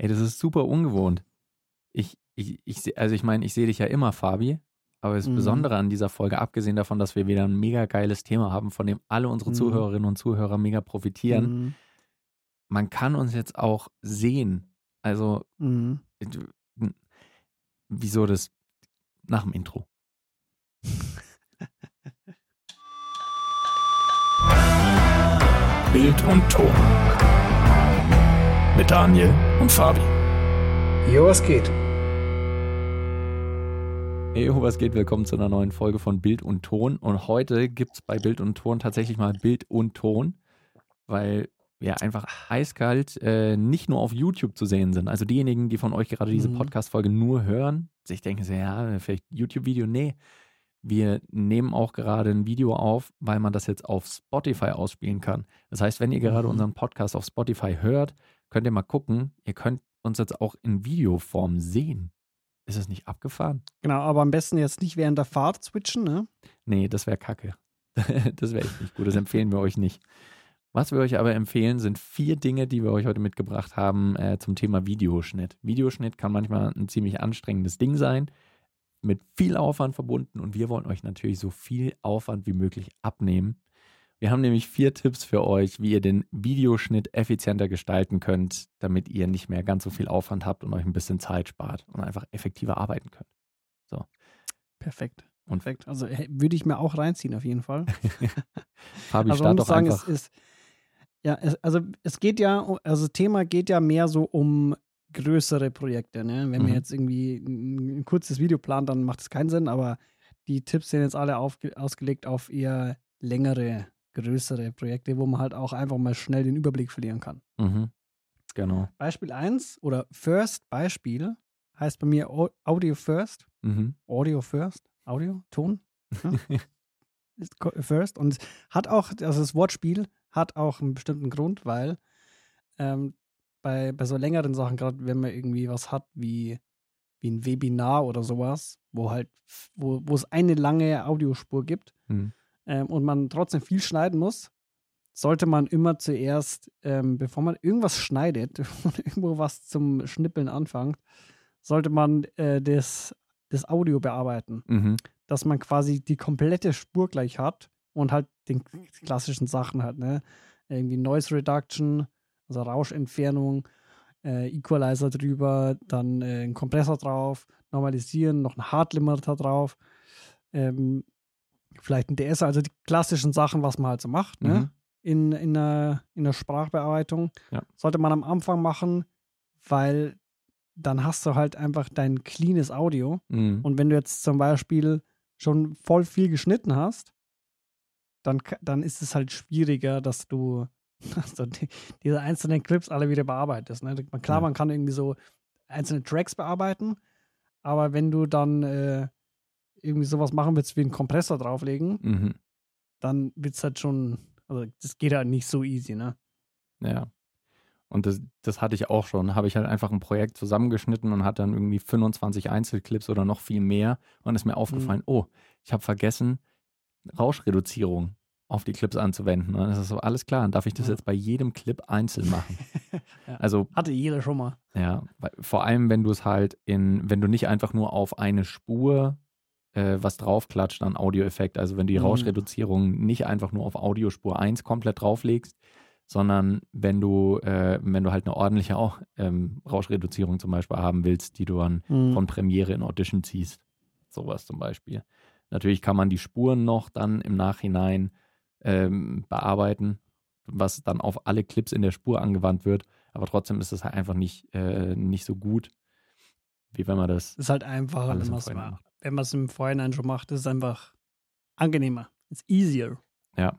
Ey, das ist super ungewohnt. Ich, ich, ich, also ich meine, ich sehe dich ja immer, Fabi, aber das Mhm. Besondere an dieser Folge, abgesehen davon, dass wir wieder ein mega geiles Thema haben, von dem alle unsere Mhm. Zuhörerinnen und Zuhörer mega profitieren, Mhm. man kann uns jetzt auch sehen. Also, Mhm. äh, wieso das nach dem Intro? Bild und Ton. Mit Daniel und Fabi. Jo, was geht? Hey, was geht? Willkommen zu einer neuen Folge von Bild und Ton. Und heute gibt es bei Bild und Ton tatsächlich mal Bild und Ton, weil wir einfach eiskalt äh, nicht nur auf YouTube zu sehen sind. Also diejenigen, die von euch gerade diese Mhm. Podcast-Folge nur hören, sich denken so, ja, vielleicht YouTube-Video. Nee, wir nehmen auch gerade ein Video auf, weil man das jetzt auf Spotify ausspielen kann. Das heißt, wenn ihr gerade Mhm. unseren Podcast auf Spotify hört, könnt ihr mal gucken. Ihr könnt uns jetzt auch in Videoform sehen. Ist es nicht abgefahren? Genau, aber am besten jetzt nicht während der Fahrt switchen, ne? Nee, das wäre kacke. das wäre echt nicht gut. Das empfehlen wir euch nicht. Was wir euch aber empfehlen, sind vier Dinge, die wir euch heute mitgebracht haben äh, zum Thema Videoschnitt. Videoschnitt kann manchmal ein ziemlich anstrengendes Ding sein, mit viel Aufwand verbunden und wir wollen euch natürlich so viel Aufwand wie möglich abnehmen. Wir haben nämlich vier Tipps für euch, wie ihr den Videoschnitt effizienter gestalten könnt, damit ihr nicht mehr ganz so viel Aufwand habt und euch ein bisschen Zeit spart und einfach effektiver arbeiten könnt. Perfekt. Und Perfekt. Also würde ich mir auch reinziehen, auf jeden Fall. Fabi, also start doch sagen, einfach. es ist. Ja, es, also es geht ja, also das Thema geht ja mehr so um größere Projekte. Ne? Wenn Mhm. man jetzt irgendwie ein, ein kurzes Video plant, dann macht es keinen Sinn, aber die Tipps sind jetzt alle aufge, ausgelegt auf eher längere, größere Projekte, wo man halt auch einfach mal schnell den Überblick verlieren kann. Mhm. Genau. Beispiel 1 oder First Beispiel heißt bei mir Au- Audio First. Mhm. Audio First. Audio, Ton. First. Und hat auch, also das Wortspiel hat auch einen bestimmten Grund, weil ähm, bei, bei so längeren Sachen, gerade wenn man irgendwie was hat wie, wie ein Webinar oder sowas, wo halt, wo es eine lange Audiospur gibt Mhm. Ähm, und man trotzdem viel schneiden muss, sollte man immer zuerst, ähm, bevor man irgendwas schneidet und irgendwo was zum Schnippeln anfängt, sollte man äh, das, das Audio bearbeiten Mhm. dass man quasi die komplette Spur gleich hat und halt den klassischen Sachen hat, ne? Irgendwie Noise Reduction, also Rauschentfernung, äh, Equalizer drüber, dann äh, ein Kompressor drauf, normalisieren, noch ein Hard Limiter drauf, ähm, vielleicht ein DSer, also die klassischen Sachen, was man halt so macht, ne? Mhm. In, in, der, in der Sprachbearbeitung. Ja. Sollte man am Anfang machen, weil dann hast du halt einfach dein cleanes Audio. Mhm. Und wenn du jetzt zum Beispiel schon voll viel geschnitten hast, dann, dann ist es halt schwieriger, dass du, dass du die, diese einzelnen Clips alle wieder bearbeitest. Ne? Klar, Ja. man kann irgendwie so einzelne Tracks bearbeiten, aber wenn du dann äh, irgendwie sowas machen willst wie einen Kompressor drauflegen, Mhm. dann wird es halt schon, also das geht halt nicht so easy, ne? Ja. Und das, das hatte ich auch schon. Habe ich halt einfach ein Projekt zusammengeschnitten und hatte dann irgendwie 25 Einzelclips oder noch viel mehr. Und ist mir aufgefallen, oh, ich habe vergessen, Rauschreduzierung auf die Clips anzuwenden. Und das ist so, alles klar, dann darf ich das Ja. jetzt bei jedem Clip einzeln machen. Ja. Also Hatte jeder schon mal. Ja, vor allem, wenn du es halt in, wenn du nicht einfach nur auf eine Spur äh, was draufklatscht an Audioeffekt, also wenn du die Mhm. Rauschreduzierung nicht einfach nur auf Audiospur 1 komplett drauflegst, sondern wenn du, äh, wenn du halt eine ordentliche auch, ähm, Rauschreduzierung zum Beispiel haben willst, die du dann Mhm. von Premiere in Audition ziehst. Sowas zum Beispiel. Natürlich kann man die Spuren noch dann im Nachhinein ähm, bearbeiten, was dann auf alle Clips in der Spur angewandt wird. Aber trotzdem ist es halt einfach nicht, äh, nicht so gut, wie wenn man das ist halt einfacher, wenn man es macht. wenn man es im Vorhinein schon macht. Ist einfach angenehmer. It's easier. Ja.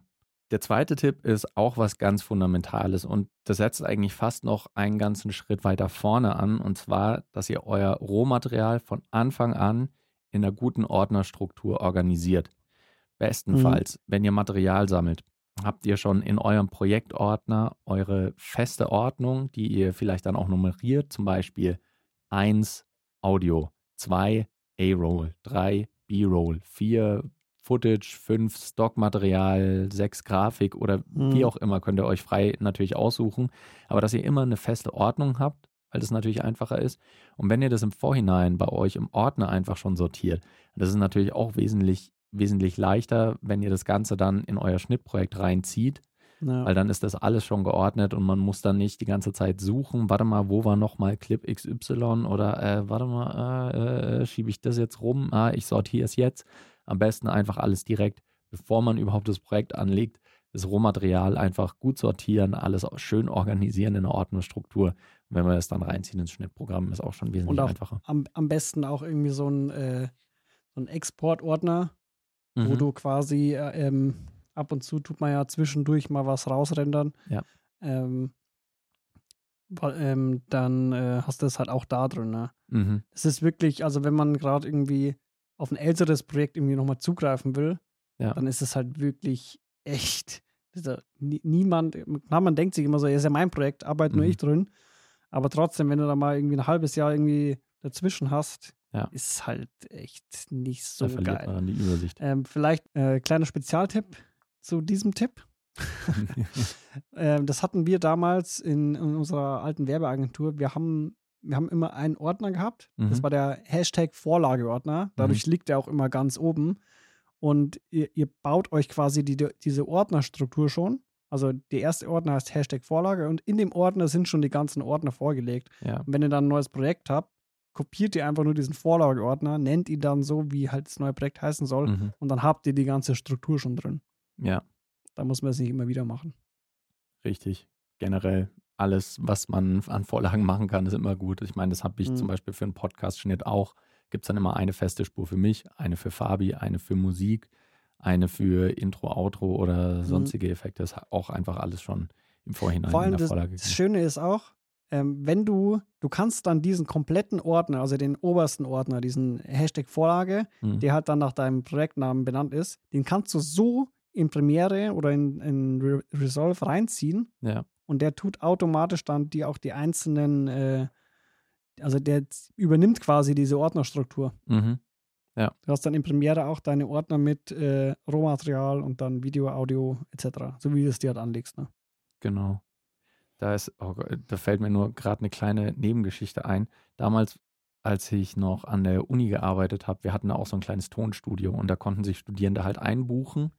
Der zweite Tipp ist auch was ganz Fundamentales und das setzt eigentlich fast noch einen ganzen Schritt weiter vorne an und zwar, dass ihr euer Rohmaterial von Anfang an in einer guten Ordnerstruktur organisiert. Bestenfalls, wenn ihr Material sammelt, habt ihr schon in eurem Projektordner eure feste Ordnung, die ihr vielleicht dann auch nummeriert, zum Beispiel 1 Audio, 2 A-Roll, 3 B-Roll, 4 Footage, 5 Stockmaterial, 6 Grafik. Oder wie Mhm. auch immer, könnt ihr euch frei natürlich aussuchen. Aber dass ihr immer eine feste Ordnung habt, weil das natürlich einfacher ist. Und wenn ihr das im Vorhinein bei euch im Ordner einfach schon sortiert, das ist natürlich auch wesentlich, wesentlich leichter, wenn ihr das Ganze dann in euer Schnittprojekt reinzieht, Ja. weil dann ist das alles schon geordnet und man muss dann nicht die ganze Zeit suchen, warte mal, wo war nochmal Clip XY oder äh, warte mal, äh, äh, schiebe ich das jetzt rum, ah, ich sortiere es jetzt. Am besten einfach alles direkt, bevor man überhaupt das Projekt anlegt, das Rohmaterial einfach gut sortieren, alles schön organisieren in einer Ordnerstruktur. Und wenn wir das dann reinziehen ins Schnittprogramm, ist auch schon wesentlich Und auch einfacher. am, am besten auch irgendwie so ein, äh, so ein Exportordner, wo Mhm. du quasi äh, ähm, ab und zu tut man ja zwischendurch mal was rausrendern. Ja. Ähm, ähm, dann äh, hast du das halt auch da drin. Ne? Mhm. Es ist wirklich, also wenn man gerade irgendwie auf ein älteres Projekt irgendwie nochmal zugreifen will, Ja. dann ist es halt wirklich echt. Also, nie- niemand, klar, man denkt sich immer so, ja, ist ja mein Projekt, arbeite nur Mhm. ich drin. Aber trotzdem, wenn du da mal irgendwie ein halbes Jahr irgendwie dazwischen hast, Ja. ist es halt echt nicht so da verliert geil. man die Übersicht. Ähm, vielleicht äh, kleiner Spezialtipp zu diesem Tipp. Ähm, das hatten wir damals in, in unserer alten Werbeagentur. Wir haben, wir haben immer einen Ordner gehabt. Das Mhm. war der Hashtag Vorlageordner. Dadurch liegt er auch immer ganz oben. Und ihr, ihr baut euch quasi die, diese Ordnerstruktur schon. Also der erste Ordner heißt Hashtag Vorlage und in dem Ordner sind schon die ganzen Ordner vorgelegt. ja. Und wenn ihr dann ein neues Projekt habt, kopiert ihr einfach nur diesen Vorlageordner, nennt ihn dann so, wie halt das neue Projekt heißen soll. Mhm. Und dann habt ihr die ganze Struktur schon drin. Ja, Da muss man es nicht immer wieder machen. richtig. Generell alles, was man an Vorlagen machen kann, ist immer gut. Ich meine, das habe ich Mhm. zum Beispiel für einen Podcast-Schnitt auch. Gibt es dann immer eine feste Spur für mich, eine für Fabi, eine für Musik, eine für Intro, Outro oder sonstige Effekte. Das ist auch einfach alles schon im Vorhinein Mhm. Vor in allem der das, Vorlage. das gemacht. Schöne ist auch, ähm, wenn du, du kannst dann diesen kompletten Ordner, also den obersten Ordner, diesen Hashtag Vorlage, Mhm. der halt dann nach deinem Projektnamen benannt ist, den kannst du so in Premiere oder in, in Re Resolve reinziehen Ja, und der tut automatisch dann die auch die einzelnen, äh, also der übernimmt quasi diese Ordnerstruktur. mhm. Du hast dann in Premiere auch deine Ordner mit äh, Rohmaterial und dann Video, Audio etc., so wie du es dir halt anlegst. Ne? Genau. Da ist, oh Gott, da fällt mir nur gerade eine kleine Nebengeschichte ein. Damals, als ich noch an der Uni gearbeitet habe, wir hatten da auch so ein kleines Tonstudio und da konnten sich Studierende halt einbuchen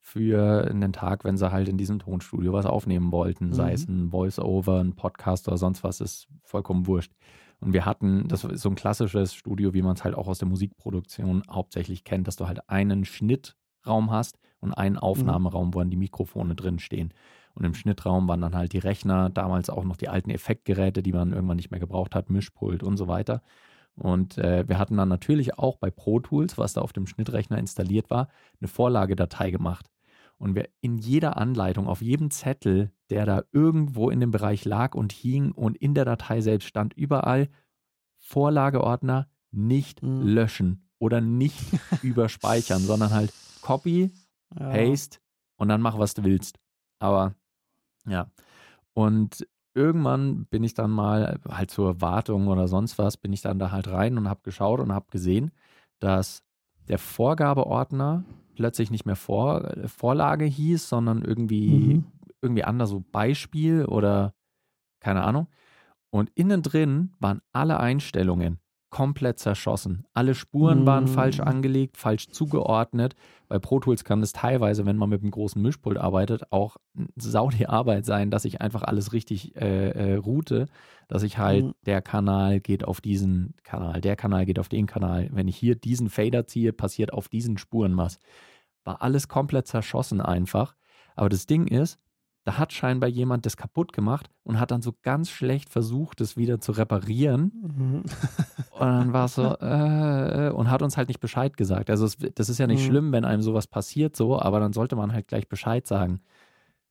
für einen Tag, wenn sie halt in diesem Tonstudio was aufnehmen wollten, sei Mhm. es ein Voice-Over, ein Podcast oder sonst was, ist vollkommen wurscht. Und wir hatten, das ist so ein klassisches Studio, wie man es halt auch aus der Musikproduktion hauptsächlich kennt, dass du halt einen Schnittraum hast und einen Aufnahmeraum, wo dann die Mikrofone drin stehen. Und im Schnittraum waren dann halt die Rechner, damals auch noch die alten Effektgeräte, die man irgendwann nicht mehr gebraucht hat, Mischpult und so weiter. Und äh, wir hatten dann natürlich auch bei Pro Tools, was da auf dem Schnittrechner installiert war, eine Vorlagedatei gemacht. Und wir in jeder Anleitung, auf jedem Zettel, der da irgendwo in dem Bereich lag und hing und in der Datei selbst stand, überall Vorlageordner nicht Mhm. löschen oder nicht überspeichern, sondern halt Copy, Ja. Paste und dann mach, was du willst. Aber ja. Und irgendwann bin ich dann mal halt zur Wartung oder sonst was, bin ich dann da halt rein und habe geschaut und habe gesehen, dass der Vorgabeordner plötzlich nicht mehr Vor Vorlage hieß, sondern irgendwie, Mhm. irgendwie anders, so Beispiel oder keine Ahnung. Und innen drin waren alle Einstellungen komplett zerschossen. Alle Spuren waren Mm. falsch angelegt, falsch zugeordnet. Bei Pro Tools kann es teilweise, wenn man mit einem großen Mischpult arbeitet, auch sau die Arbeit sein, dass ich einfach alles richtig äh, äh, route, dass ich halt, Mhm. der Kanal geht auf diesen Kanal, der Kanal geht auf den Kanal. Wenn ich hier diesen Fader ziehe, passiert auf diesen Spuren was. War alles komplett zerschossen einfach. Aber das Ding ist, da hat scheinbar jemand das kaputt gemacht und hat dann so ganz schlecht versucht, es wieder zu reparieren. Mhm. Und dann war es so, äh, äh, und hat uns halt nicht Bescheid gesagt. Also es, das ist ja nicht Mhm. schlimm, wenn einem sowas passiert so, aber dann sollte man halt gleich Bescheid sagen.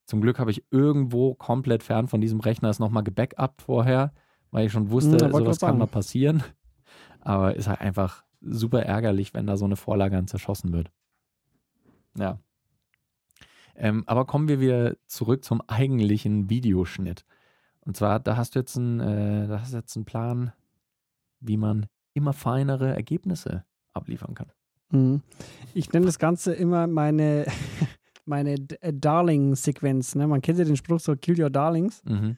Zum Glück habe ich irgendwo komplett fern von diesem Rechner es nochmal gebackupt vorher, weil ich schon wusste, Mhm, sowas kann mal passieren. Aber ist halt einfach super ärgerlich, wenn da so eine Vorlage dann zerschossen wird. Ja. Ähm, aber kommen wir wieder zurück zum eigentlichen Videoschnitt. Und zwar, da hast du jetzt einen, äh, da hast du jetzt einen Plan, wie man immer feinere Ergebnisse abliefern kann. Mhm. Ich nenne das Ganze immer meine, meine äh, Darling-Sequenz. Ne? Man kennt ja den Spruch so, kill your darlings. Mhm.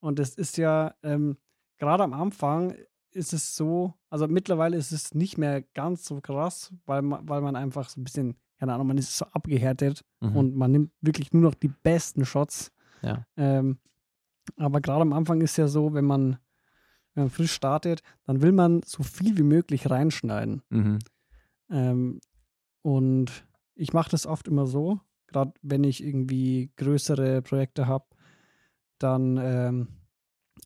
Und das ist ja ähm, gerade am Anfang ist es so, also mittlerweile ist es nicht mehr ganz so krass, weil man, weil man einfach so ein bisschen, keine Ahnung, man ist so abgehärtet Mhm. und man nimmt wirklich nur noch die besten Shots. Ja. Ähm, aber gerade am Anfang ist ja so, wenn man, wenn man frisch startet, dann will man so viel wie möglich reinschneiden. Mhm. Ähm, und ich mache das oft immer so, gerade wenn ich irgendwie größere Projekte habe, dann ähm,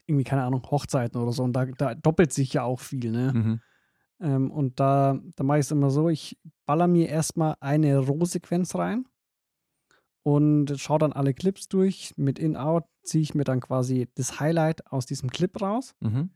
irgendwie, keine Ahnung, Hochzeiten oder so. Und da, da doppelt sich ja auch viel, ne? Mhm. Ähm, und da, da mache ich es immer so, ich baller mir erstmal eine Rohsequenz rein und schaue dann alle Clips durch. Mit In-Out ziehe ich mir dann quasi das Highlight aus diesem Clip raus Mhm.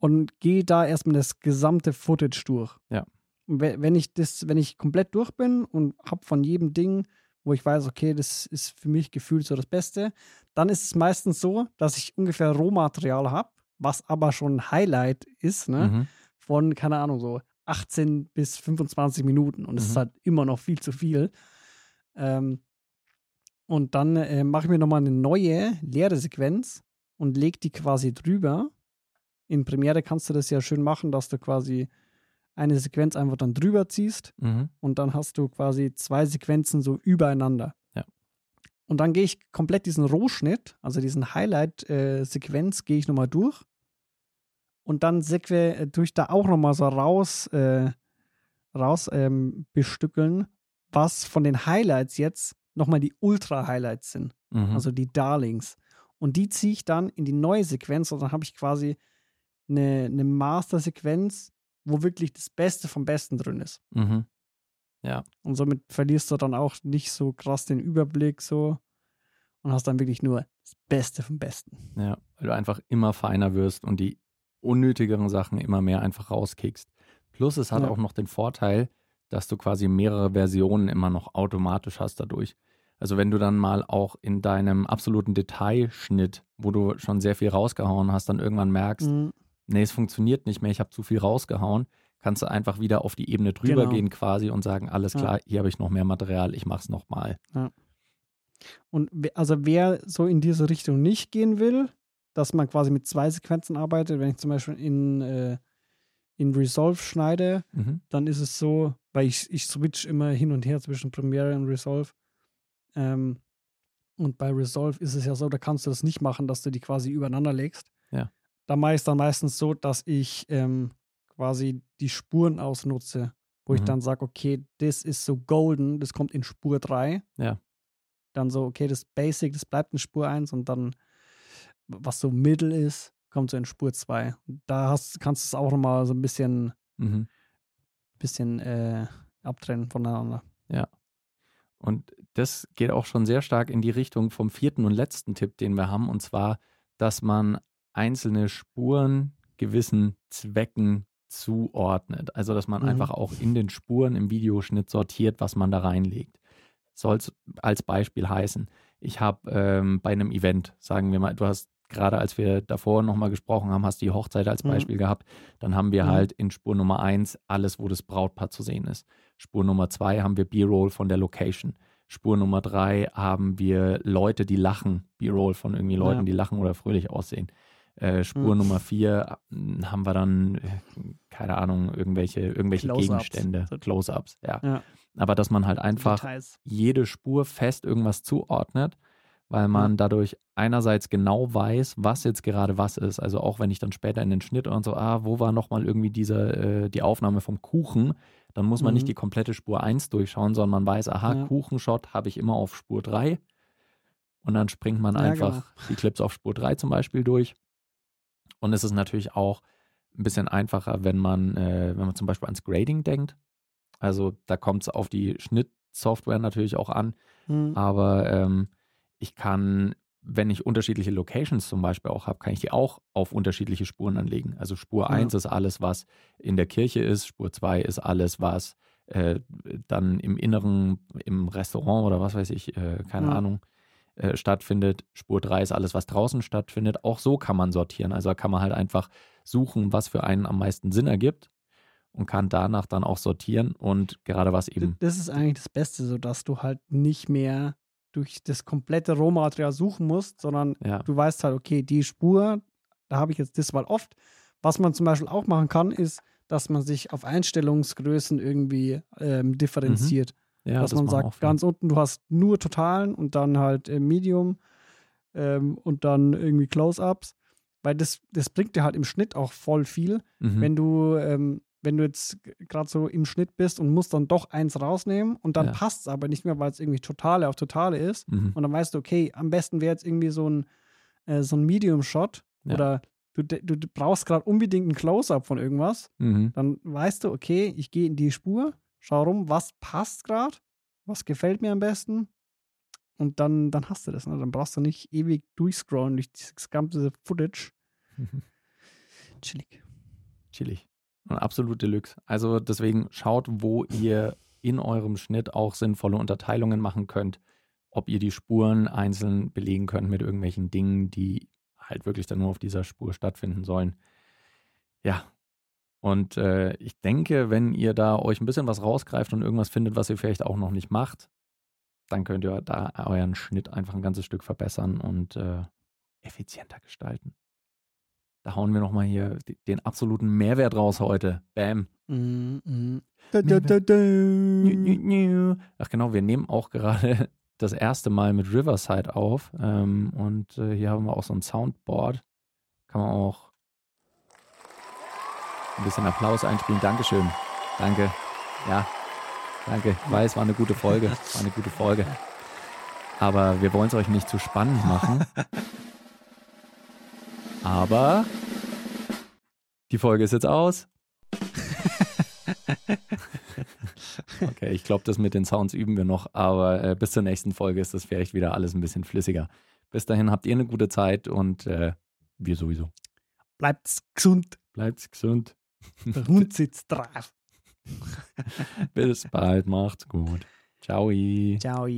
und gehe da erstmal das gesamte Footage durch. Ja. Und wenn ich das, wenn ich komplett durch bin und habe von jedem Ding, wo ich weiß, okay, das ist für mich gefühlt so das Beste, dann ist es meistens so, dass ich ungefähr Rohmaterial habe, was aber schon ein Highlight ist, ne? Mhm. Von, keine Ahnung, so 18 bis 25 Minuten. Und es ist Mhm. halt immer noch viel zu viel. Ähm, und dann äh, mache ich mir nochmal eine neue leere Sequenz und lege die quasi drüber. In Premiere kannst du das ja schön machen, dass du quasi eine Sequenz einfach dann drüber ziehst Mhm. und dann hast du quasi zwei Sequenzen so übereinander. Ja. Und dann gehe ich komplett diesen Rohschnitt, also diesen Highlight-Sequenz, gehe ich nochmal durch. Und dann seque, äh, tue ich da auch nochmal so raus, äh, raus ähm, bestückeln, was von den Highlights jetzt nochmal die Ultra-Highlights sind, Mhm. also die Darlings. Und die ziehe ich dann in die neue Sequenz und dann habe ich quasi eine, eine Master-Sequenz, wo wirklich das Beste vom Besten drin ist. Mhm. Und somit verlierst du dann auch nicht so krass den Überblick so und hast dann wirklich nur das Beste vom Besten. Ja, weil du einfach immer feiner wirst und die unnötigeren Sachen immer mehr einfach rauskickst. Plus es hat Ja. auch noch den Vorteil, dass du quasi mehrere Versionen immer noch automatisch hast dadurch. Also wenn du dann mal auch in deinem absoluten Detailschnitt, wo du schon sehr viel rausgehauen hast, dann irgendwann merkst, Mhm. nee, es funktioniert nicht mehr, ich habe zu viel rausgehauen, kannst du einfach wieder auf die Ebene drüber Genau. gehen quasi und sagen, alles Ja. klar, hier habe ich noch mehr Material, ich mach's nochmal. Und we- also wer so in diese Richtung nicht gehen will, dass man quasi mit zwei Sequenzen arbeitet, wenn ich zum Beispiel in, äh, in Resolve schneide, Mhm. dann ist es so, weil ich, ich switch immer hin und her zwischen Premiere und Resolve. Ähm, und bei Resolve ist es ja so, da kannst du das nicht machen, dass du die quasi übereinander legst. Ja. Da mache ich es dann meistens so, dass ich ähm, quasi die Spuren ausnutze, wo ich Mhm. dann sage, okay, das ist so golden, das kommt in Spur 3. Ja. Dann so, okay, das Basic, das bleibt in Spur 1 und dann, was so Mittel ist, kommt so in Spur 2. Und Da hast, kannst du es auch nochmal so ein bisschen Mhm. bisschen äh, abtrennen voneinander. Und das geht auch schon sehr stark in die Richtung vom vierten und letzten Tipp, den wir haben, und zwar, dass man einzelne Spuren gewissen Zwecken zuordnet. Also, dass man Mhm. einfach auch in den Spuren im Videoschnitt sortiert, was man da reinlegt. Soll es als Beispiel heißen, ich habe ähm, bei einem Event, sagen wir mal, du hast gerade als wir davor nochmal gesprochen haben, hast die Hochzeit als Mhm. Beispiel gehabt, dann haben wir Mhm. halt in Spur Nummer eins alles, wo das Brautpaar zu sehen ist. Spur Nummer zwei haben wir B-Roll von der Location. Spur Nummer drei haben wir Leute, die lachen, B-Roll von irgendwie Leuten, Ja. die lachen oder fröhlich aussehen. Äh, Spur Mhm. Nummer vier äh, haben wir dann, äh, keine Ahnung, irgendwelche, irgendwelche Close-ups. Gegenstände, Close-ups, ja. Ja. Aber dass man halt einfach Details. jede Spur fest irgendwas zuordnet, weil man dadurch einerseits genau weiß, was jetzt gerade was ist. Also auch wenn ich dann später in den Schnitt und so, ah, wo war nochmal irgendwie diese, äh, die Aufnahme vom Kuchen, dann muss man Mhm. nicht die komplette Spur 1 durchschauen, sondern man weiß, aha, Ja. Kuchenshot habe ich immer auf Spur 3. Und dann springt man Ja, einfach genau. die Clips auf Spur 3 zum Beispiel durch. Und es ist natürlich auch ein bisschen einfacher, wenn man, äh, wenn man zum Beispiel ans Grading denkt. Also da kommt es auf die Schnittsoftware natürlich auch an. Mhm. Aber ähm, ich kann, wenn ich unterschiedliche Locations zum Beispiel auch habe, kann ich die auch auf unterschiedliche Spuren anlegen. Also Spur Ja. 1 ist alles, was in der Kirche ist, Spur 2 ist alles, was äh, dann im Inneren, im Restaurant oder was weiß ich, äh, keine Ja. Ahnung, äh, stattfindet. Spur 3 ist alles, was draußen stattfindet. Auch so kann man sortieren. Also da kann man halt einfach suchen, was für einen am meisten Sinn ergibt und kann danach dann auch sortieren und gerade was eben Das ist eigentlich das Beste, so dass du halt nicht mehr durch das komplette Rohmaterial suchen musst, sondern ja, du weißt halt, okay, die Spur da habe ich jetzt das mal oft. Was man zum Beispiel auch machen kann, ist, dass man sich auf Einstellungsgrößen irgendwie ähm, differenziert. Ja, dass man machen auch sagt, ganz unten, du hast nur Totalen und dann halt äh, Medium ähm, und dann irgendwie Close-Ups. Weil das, das bringt dir halt im Schnitt auch voll viel. Mhm. Wenn du, ähm, wenn du jetzt gerade so im Schnitt bist und musst dann doch eins rausnehmen und dann Ja. passt es aber nicht mehr, weil es irgendwie Totale auf Totale ist. Mhm. Und dann weißt du, okay, am besten wäre jetzt irgendwie so ein, äh, so ein Medium-Shot Ja. oder du, du brauchst gerade unbedingt ein Close-Up von irgendwas. Mhm. Dann weißt du, okay, ich gehe in die Spur, schau rum, was passt gerade, was gefällt mir am besten. Und dann, dann hast du das. Ne? Dann brauchst du nicht ewig durchscrollen durch das ganze Footage. Chillig. Chillig. Und absolut Deluxe. Also deswegen schaut, wo ihr in eurem Schnitt auch sinnvolle Unterteilungen machen könnt. Ob ihr die Spuren einzeln belegen könnt mit irgendwelchen Dingen, die halt wirklich dann nur auf dieser Spur stattfinden sollen. Ja. Und äh, ich denke, wenn ihr da euch ein bisschen was rausgreift und irgendwas findet, was ihr vielleicht auch noch nicht macht, dann könnt ihr da euren Schnitt einfach ein ganzes Stück verbessern und äh, effizienter gestalten. Da hauen wir nochmal hier den absoluten Mehrwert raus heute. Bam. Mm, mm. Da, da, da. Ach genau, wir nehmen auch gerade das erste Mal mit Riverside auf. Ähm, und äh, hier haben wir auch so ein Soundboard. Kann man auch ein bisschen Applaus einspielen. Dankeschön. Danke. Ja, danke. Ich weiß, war eine gute Folge. War eine gute Folge. Aber wir wollen es euch nicht zu spannend machen. Aber die Folge ist jetzt aus. Okay, ich glaube, das mit den Sounds üben wir noch, aber äh, bis zur nächsten Folge ist das vielleicht wieder alles ein bisschen flüssiger. Bis dahin habt ihr eine gute Zeit und äh, wir sowieso. Bleibt's gesund. Bleibt gesund. Der Hund sitzt drauf. Bis bald, macht's gut. Ciao. Ciao.